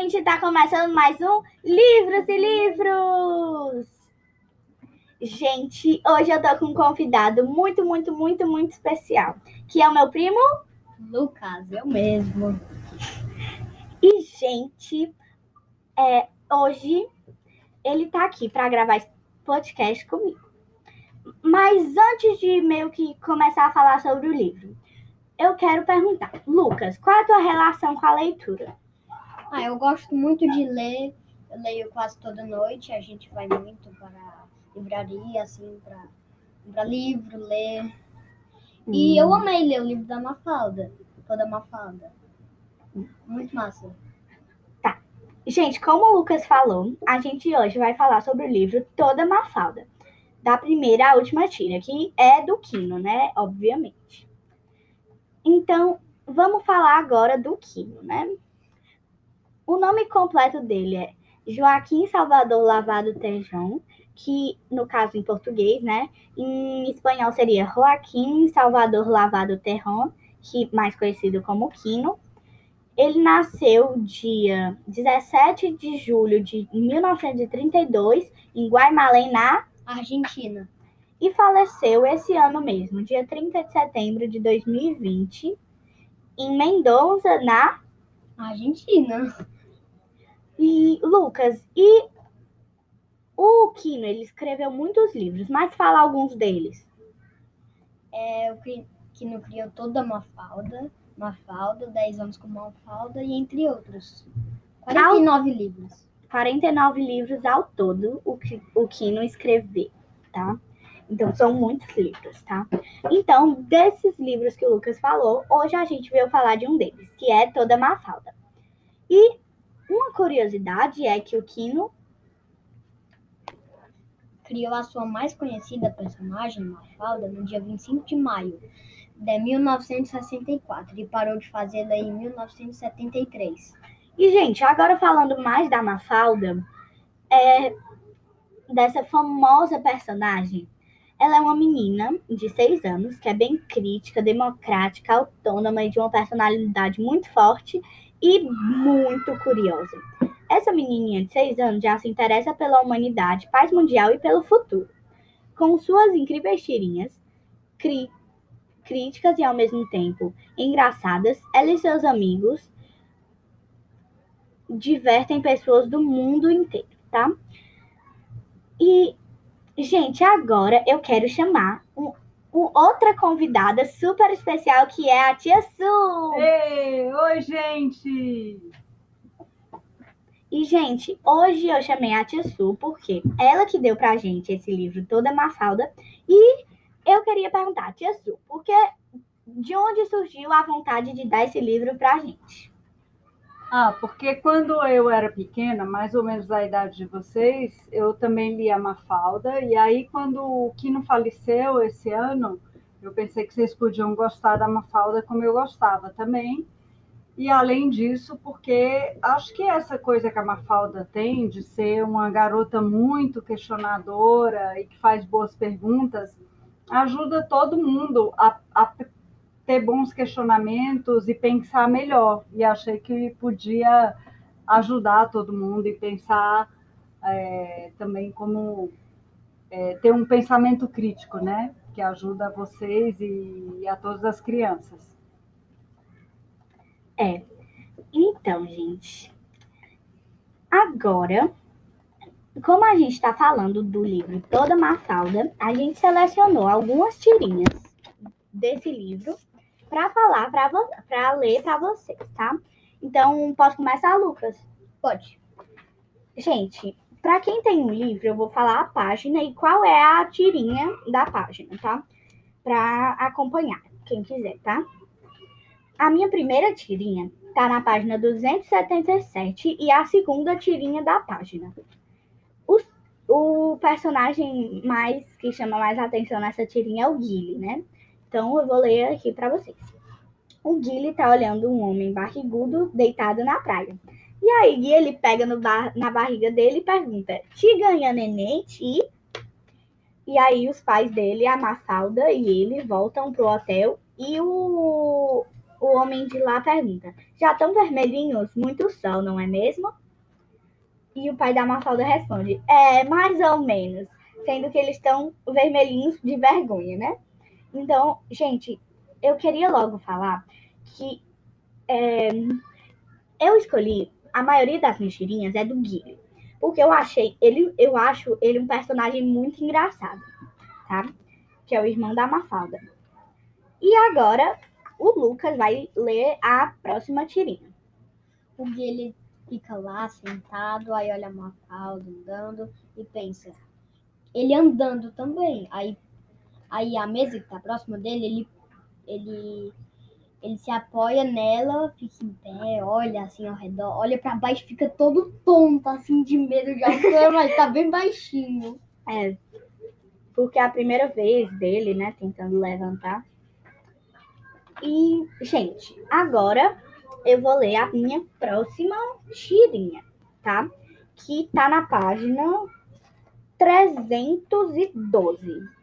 Gente, tá começando mais um Livros e Livros! Gente, hoje eu tô com um convidado muito, muito, muito, muito especial, que é o meu primo Lucas, eu mesmo. E, gente, é, hoje ele tá aqui para gravar esse podcast comigo. Mas antes de meio que começar a falar sobre o livro, eu quero perguntar, Lucas, qual é a tua relação com a leitura? Ah, eu gosto muito de ler. Eu leio quase toda noite. A gente vai muito para livraria, assim, para livro, ler. E Hum. eu amei ler o livro da Mafalda. Toda Mafalda. Muito massa. Gente, como o Lucas falou, a gente hoje vai falar sobre o livro Toda Mafalda, da primeira à última tira, que é do Quino, né? Obviamente. Então, vamos falar agora do Quino, né? O nome completo dele é Joaquim Salvador Lavado Tejon, que no caso em português, né? Em espanhol seria Joaquim Salvador Lavado Terron, que mais conhecido como Quino. Ele nasceu dia 17 de julho de 1932 em Guayamalém, na Argentina. e faleceu esse ano mesmo, dia 30 de setembro de 2020, em Mendoza, na Argentina. E Lucas, e o Kino, ele escreveu muitos livros, mas fala alguns deles. É o não criou toda Mafalda. Mafalda, 10 anos com Mafalda e entre outros. 49 livros. 49 livros ao todo o que o Kino escreveu, tá? Então são muitos livros, tá? Então, desses livros que o Lucas falou, hoje a gente veio falar de um deles, que é Toda Mafalda. E uma curiosidade é que o Kino criou a sua mais conhecida personagem, Mafalda, no dia 25 de maio de 1964 e parou de fazê-la em 1973. E, gente, agora falando mais da Mafalda, é, dessa famosa personagem, ela é uma menina de seis anos, que é bem crítica, democrática, autônoma e de uma personalidade muito forte e muito curiosa. Essa menininha de seis anos já se interessa pela humanidade, paz mundial e pelo futuro. Com suas incríveis tirinhas, cri- críticas e ao mesmo tempo engraçadas, ela e seus amigos divertem pessoas do mundo inteiro, tá? E, gente, agora eu quero chamar um- outra convidada super especial que é a Tia Su. Ei, oi, gente! E, gente, hoje eu chamei a Tia Su porque ela que deu pra gente esse livro Toda Mafalda. E eu queria perguntar, Tia Su, porque de onde surgiu a vontade de dar esse livro pra gente? Ah, porque quando eu era pequena, mais ou menos da idade de vocês, eu também lia Mafalda, e aí quando o Kino faleceu esse ano, eu pensei que vocês podiam gostar da Mafalda como eu gostava também. E além disso, porque acho que essa coisa que a Mafalda tem de ser uma garota muito questionadora e que faz boas perguntas, ajuda todo mundo a, a ter bons questionamentos e pensar melhor. E achei que podia ajudar todo mundo e pensar é, também como é, ter um pensamento crítico, né? Que ajuda vocês e, e a todas as crianças. É. Então, gente. Agora, como a gente está falando do livro Toda Mafalda, a gente selecionou algumas tirinhas desse livro para falar, para ler para vocês, tá? Então, posso começar, Lucas? Pode. Gente, para quem tem um livro, eu vou falar a página e qual é a tirinha da página, tá? Para acompanhar, quem quiser, tá? A minha primeira tirinha tá na página 277 e a segunda tirinha da página. O, o personagem mais que chama mais atenção nessa tirinha é o Guile, né? Então eu vou ler aqui para vocês. O Guile tá olhando um homem barrigudo deitado na praia. E aí Gui, ele pega bar- na barriga dele e pergunta: Te ganha neném, ti? E aí os pais dele, a Mafalda e ele, voltam pro hotel e o, o homem de lá pergunta: Já estão vermelhinhos? Muito sol, não é mesmo? E o pai da Mafalda responde: É, mais ou menos. Sendo que eles estão vermelhinhos de vergonha, né? Então, gente, eu queria logo falar que é, eu escolhi a maioria das mentirinhas é do Guilherme. Porque eu achei ele, eu acho ele um personagem muito engraçado, tá? Que é o irmão da Mafalda. E agora o Lucas vai ler a próxima tirinha. O Guilherme fica lá sentado, aí olha a Mafalda andando e pensa. Ele andando também. Aí, aí a mesa que tá próxima dele, ele, ele, ele se apoia nela, fica em pé, olha assim ao redor, olha para baixo, fica todo tonto, assim, de medo de altura, mas tá bem baixinho. É, porque é a primeira vez dele, né, tentando levantar. E, gente, agora eu vou ler a minha próxima tirinha, tá? Que tá na página 312.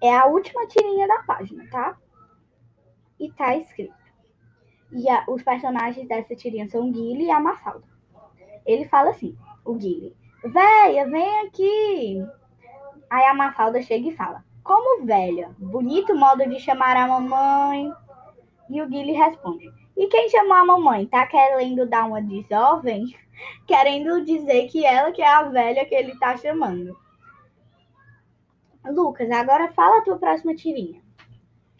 É a última tirinha da página, tá? E tá escrito. E a, os personagens dessa tirinha são o Guile e a Mafalda. Ele fala assim, o Guile, véia, vem aqui. Aí a Mafalda chega e fala, como velha, bonito modo de chamar a mamãe. E o Guile responde, e quem chamou a mamãe? Tá querendo dar uma de jovem? Querendo dizer que ela que é a velha que ele tá chamando. Lucas, agora fala a tua próxima tirinha.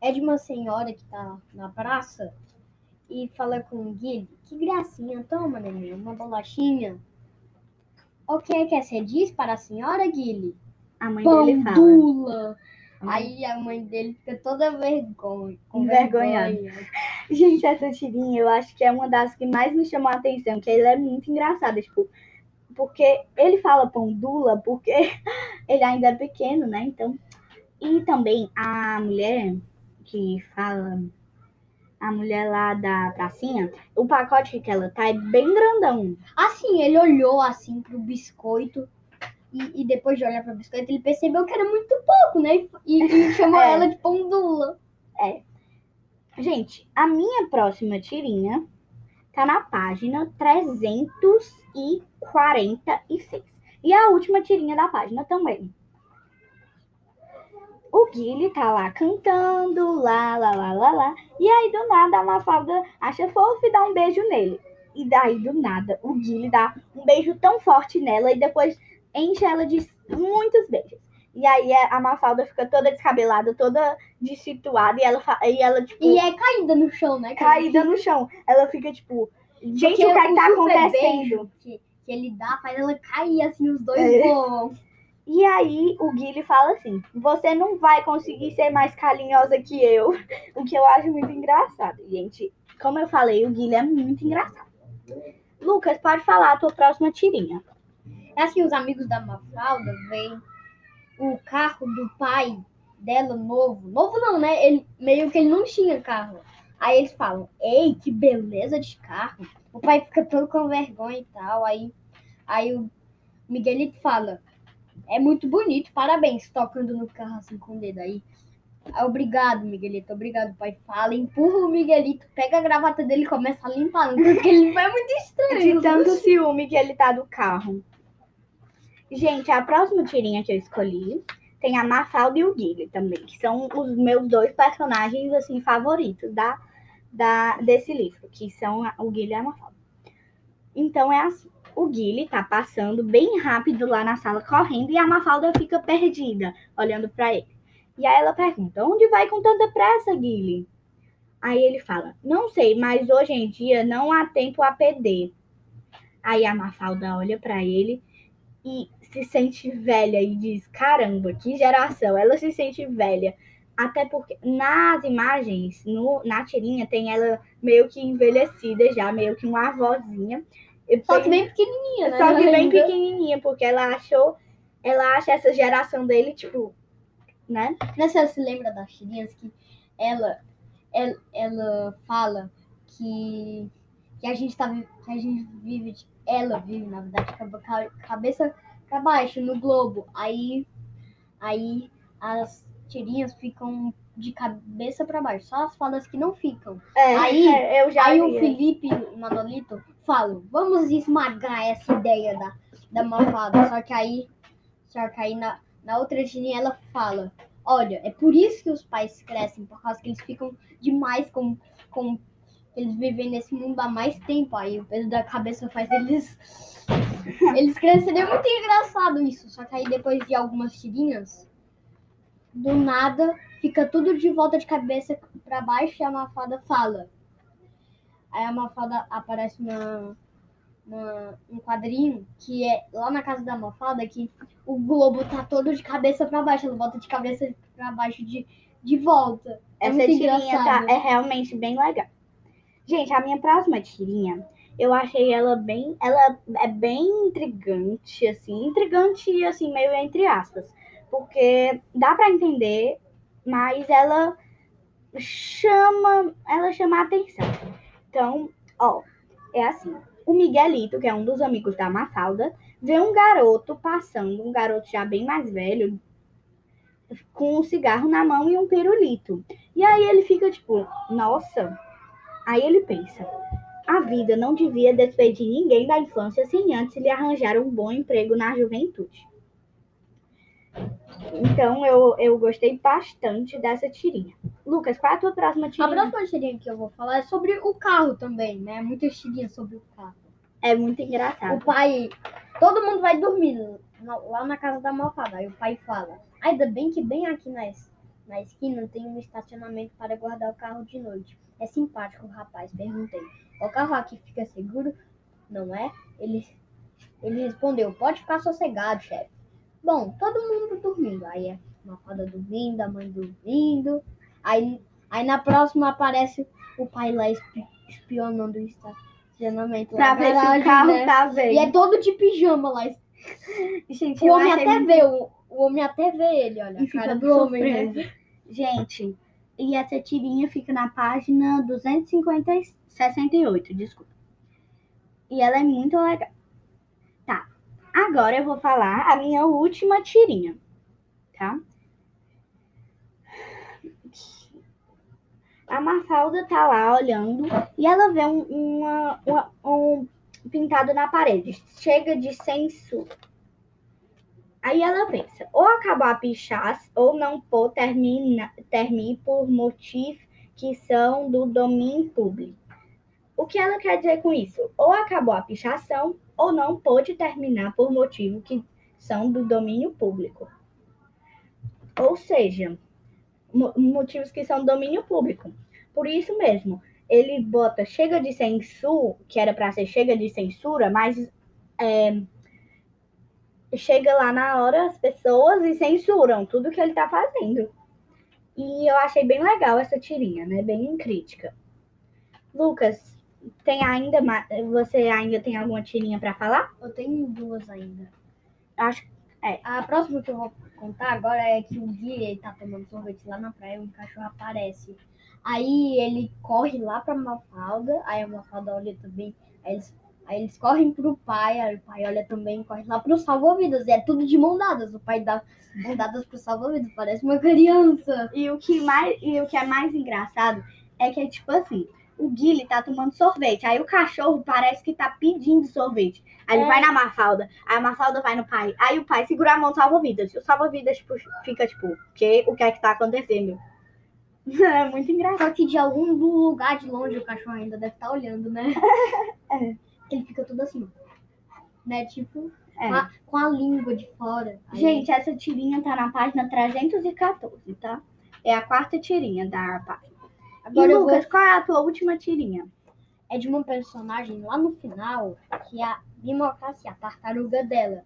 É de uma senhora que tá na praça e fala com o Guilherme. Que gracinha, toma, neném, uma bolachinha. O que é que você diz para a senhora, Guilherme? A mãe dele fala. Pandula. Aí a mãe dele fica toda vergonha. Com Envergonhada. vergonha. Gente, essa tirinha eu acho que é uma das que mais me chamou a atenção, que ele é muito engraçado, tipo, porque ele fala pandula porque ele ainda é pequeno, né? Então, e também a mulher que fala a mulher lá da pracinha, o pacote que ela tá é bem grandão. Assim, ele olhou assim pro biscoito e, e depois de olhar pro biscoito, ele percebeu que era muito pouco, né? E, e chamou É. ela de pandula. Gente, a minha próxima tirinha tá na página 346. E a última tirinha da página também. O Guile tá lá cantando, lá, lá, lá, lá, lá. E aí, do nada, a Mafalda acha fofo e dá um beijo nele. E daí, do nada, o Guile dá um beijo tão forte nela e depois enche ela de muitos beijos. E aí, a Mafalda fica toda descabelada, toda destituada. E ela, e ela tipo, E é caída no chão, né? caída no chão. Ela fica tipo, gente, Porque o que é que tá acontecendo? Que, ele dá faz ela cair assim, os dois É. voam. E aí o Guilherme fala assim: você não vai conseguir ser mais carinhosa que eu. O que eu acho muito engraçado. Gente, como eu falei, o Guilherme é muito engraçado. Lucas, pode falar a tua próxima tirinha. É assim, os amigos da Mafalda veem o carro do pai dela novo. Novo não, né? Ele, meio que ele não tinha carro. Aí eles falam, ei, que beleza de carro. O pai fica todo com vergonha e tal. Aí, aí o Miguelito fala, é muito bonito, parabéns, tocando no carro assim com o dedo aí. Ah, Obrigado, Miguelito, obrigado. Pai fala, empurra o Miguelito, pega a gravata dele e começa a limpar. Porque ele é muito estranho. De tanto ciúme que ele tá do carro. Gente, a próxima tirinha que eu escolhi tem a Mafalda e o Guilherme também, que são os meus dois personagens assim favoritos da, da desse livro, que são o Guilherme e a Mafalda. Então é assim, o Guilherme tá passando bem rápido lá na sala correndo e a Mafalda fica perdida, olhando pra ele. E aí ela pergunta: "Onde vai com tanta pressa, Guilherme?" Aí ele fala: "Não sei, mas hoje em dia não há tempo a perder." Aí a Mafalda olha pra ele e se sente velha e diz: Caramba, que geração! Ela se sente velha. Até porque nas imagens, no, na tirinha, tem ela meio que envelhecida já, meio que uma avózinha. Só que bem pequenininha, né? só que bem pequenininha, porque ela achou, ela acha essa geração dele, tipo, né? Você se lembra das tirinhas que ela, ela, ela fala que, que a gente tá que a gente vive, ela vive, na verdade, com a ca- cabeça pra baixo no globo. Aí, aí as tirinhas ficam de cabeça pra baixo, só as fadas que não ficam. É, Aí- é, eu já Aí o vi. Felipe Manolito falam, vamos esmagar essa ideia da, da malvada. Só que aí, só que aí na, na outra tirinha ela fala, olha, é por isso que os pais crescem, por causa que eles ficam demais com, com eles vivem nesse mundo há mais tempo. Aí o peso da cabeça faz eles. Eles crescerem. É muito engraçado isso. Só que aí depois de algumas tirinhas, do nada, fica tudo de volta de cabeça pra baixo e a Mafalda fala. Aí a Mafalda aparece na, na, um quadrinho que é lá na casa da Mafalda que o globo tá todo de cabeça pra baixo. Ela volta de cabeça pra baixo de, de volta. É Essa tirinha tá, é realmente bem legal. Gente, a minha próxima tirinha, eu achei ela bem. Ela é bem intrigante, assim. Intrigante, assim, meio entre aspas. Porque dá pra entender, mas ela chama. Ela chama a atenção. Então, ó, é assim. O Miguelito, que é um dos amigos da Mafalda, vê um garoto passando, um garoto já bem mais velho, com um cigarro na mão e um pirulito. E aí ele fica tipo, nossa. Aí ele pensa, a vida não devia despedir ninguém da infância sem antes lhe arranjar um bom emprego na juventude. Então eu, eu gostei bastante dessa tirinha. Lucas, qual é a tua próxima A tirinha? próxima tirinha que eu vou falar é sobre o carro também, né? Muitas tirinhas sobre o carro. É muito O engraçado. pai. Todo mundo vai dormir lá na casa da malfada. Aí o pai fala: Ainda bem que bem aqui na, na esquina tem um estacionamento para guardar o carro de noite. É simpático, rapaz. Perguntei: O carro aqui fica seguro? Não é? Ele, ele respondeu: Pode ficar sossegado, chefe. Bom, todo mundo dormindo. Aí é malfada dormindo, a mãe dormindo. Aí, aí na próxima aparece o pai lá espi- espionando o estacionamento. Pra lá ver se o carro né? tá E bem. é todo de pijama lá. Gente, O homem até muito- vê, o, o homem até vê ele, olha. E A cara do homem, né? Gente, e essa tirinha fica na página 268, desculpa. E ela é muito legal. Agora eu vou falar a minha última tirinha, tá? A Mafalda tá lá olhando e ela vê um, uma- uma- um pintado na parede. Chega de censura. Aí ela pensa, ou acabar a pichar, ou não pôr termina, termine por motivos que são do domínio público. O que ela quer dizer com isso? Ou acabou a pichação, ou não pôde terminar por motivos que são do domínio público. Ou seja, mo- motivos que são do domínio público. Por isso mesmo, ele bota chega de censura, que era para ser chega de censura, mas é, chega lá na hora as pessoas e censuram tudo que ele tá fazendo. E eu achei bem legal essa tirinha, né? Bem crítica. Lucas, tem ainda mais, você ainda tem alguma tirinha para falar? Eu tenho duas ainda. Acho é. A próxima que eu vou contar agora é que o Gui ele tá tomando sorvete lá na praia e um cachorro aparece. Aí ele corre lá pra Mafalda, aí a Mafalda olha também. Aí eles, aí eles correm pro pai, aí o pai olha também, corre lá pro salva-vidas. E é tudo de mão dadas. O pai dá mão dadas pro salva-vidas, parece uma criança. E o que mais e o que é mais engraçado é que é tipo assim, o Guilherme tá tomando sorvete, aí o cachorro parece que tá pedindo sorvete. Aí ele É. vai na Mafalda, aí a Mafalda vai no pai, aí o pai segura a mão do salva-vidas. E o salva-vidas tipo, fica tipo, que, o que é que tá acontecendo? É muito engraçado. Só que de algum lugar de longe o cachorro ainda deve estar olhando, né? É. Ele fica tudo assim. Né? Tipo, É. com, a, com a língua de fora. Aí- Gente, essa tirinha tá na página 314, tá? É a quarta tirinha da página. Agora e eu vou Lucas, qual é a tua última tirinha? é de uma personagem lá no final, que é a Democracia, a tartaruga dela.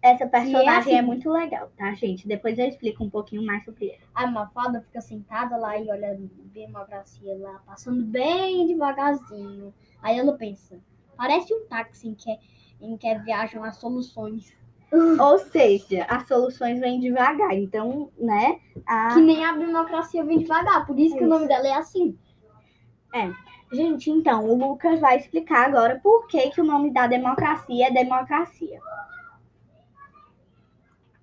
Essa personagem assim- é muito legal, tá, gente? Depois eu explico um pouquinho mais sobre ela. A Mafalda fica sentada lá e olha a Democracia lá, passando bem devagarzinho. Aí ela pensa, parece um táxi em que, em que viajam as soluções. Ou seja, as soluções vêm devagar. Então, né? A... Que nem a Democracia vem devagar, por isso que o Isso. nome dela é assim. Gente, então, o Lucas vai explicar agora por que, que o nome da democracia é democracia.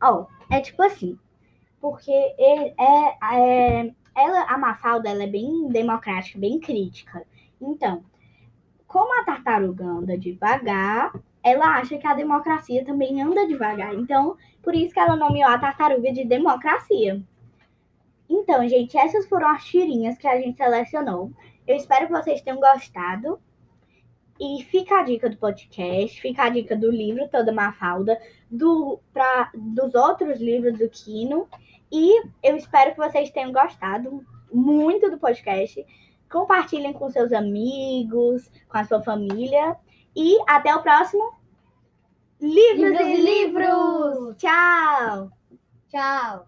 Ó, é tipo assim. porque ele é, é, ela, a Mafalda ela é bem democrática, bem crítica. Então, como a tartaruga anda devagar, ela acha que a democracia também anda devagar. Então, por isso que ela nomeou a tartaruga de democracia. Então, gente, essas foram as tirinhas que a gente selecionou. Eu espero que vocês tenham gostado. E fica a dica do podcast, fica a dica do livro Toda Mafalda, do, pra, dos outros livros do Kino. E eu espero que vocês tenham gostado muito do podcast. Compartilhem com seus amigos, com a sua família. E até o próximo. Livros, Livros e livros! livros! Tchau! Tchau.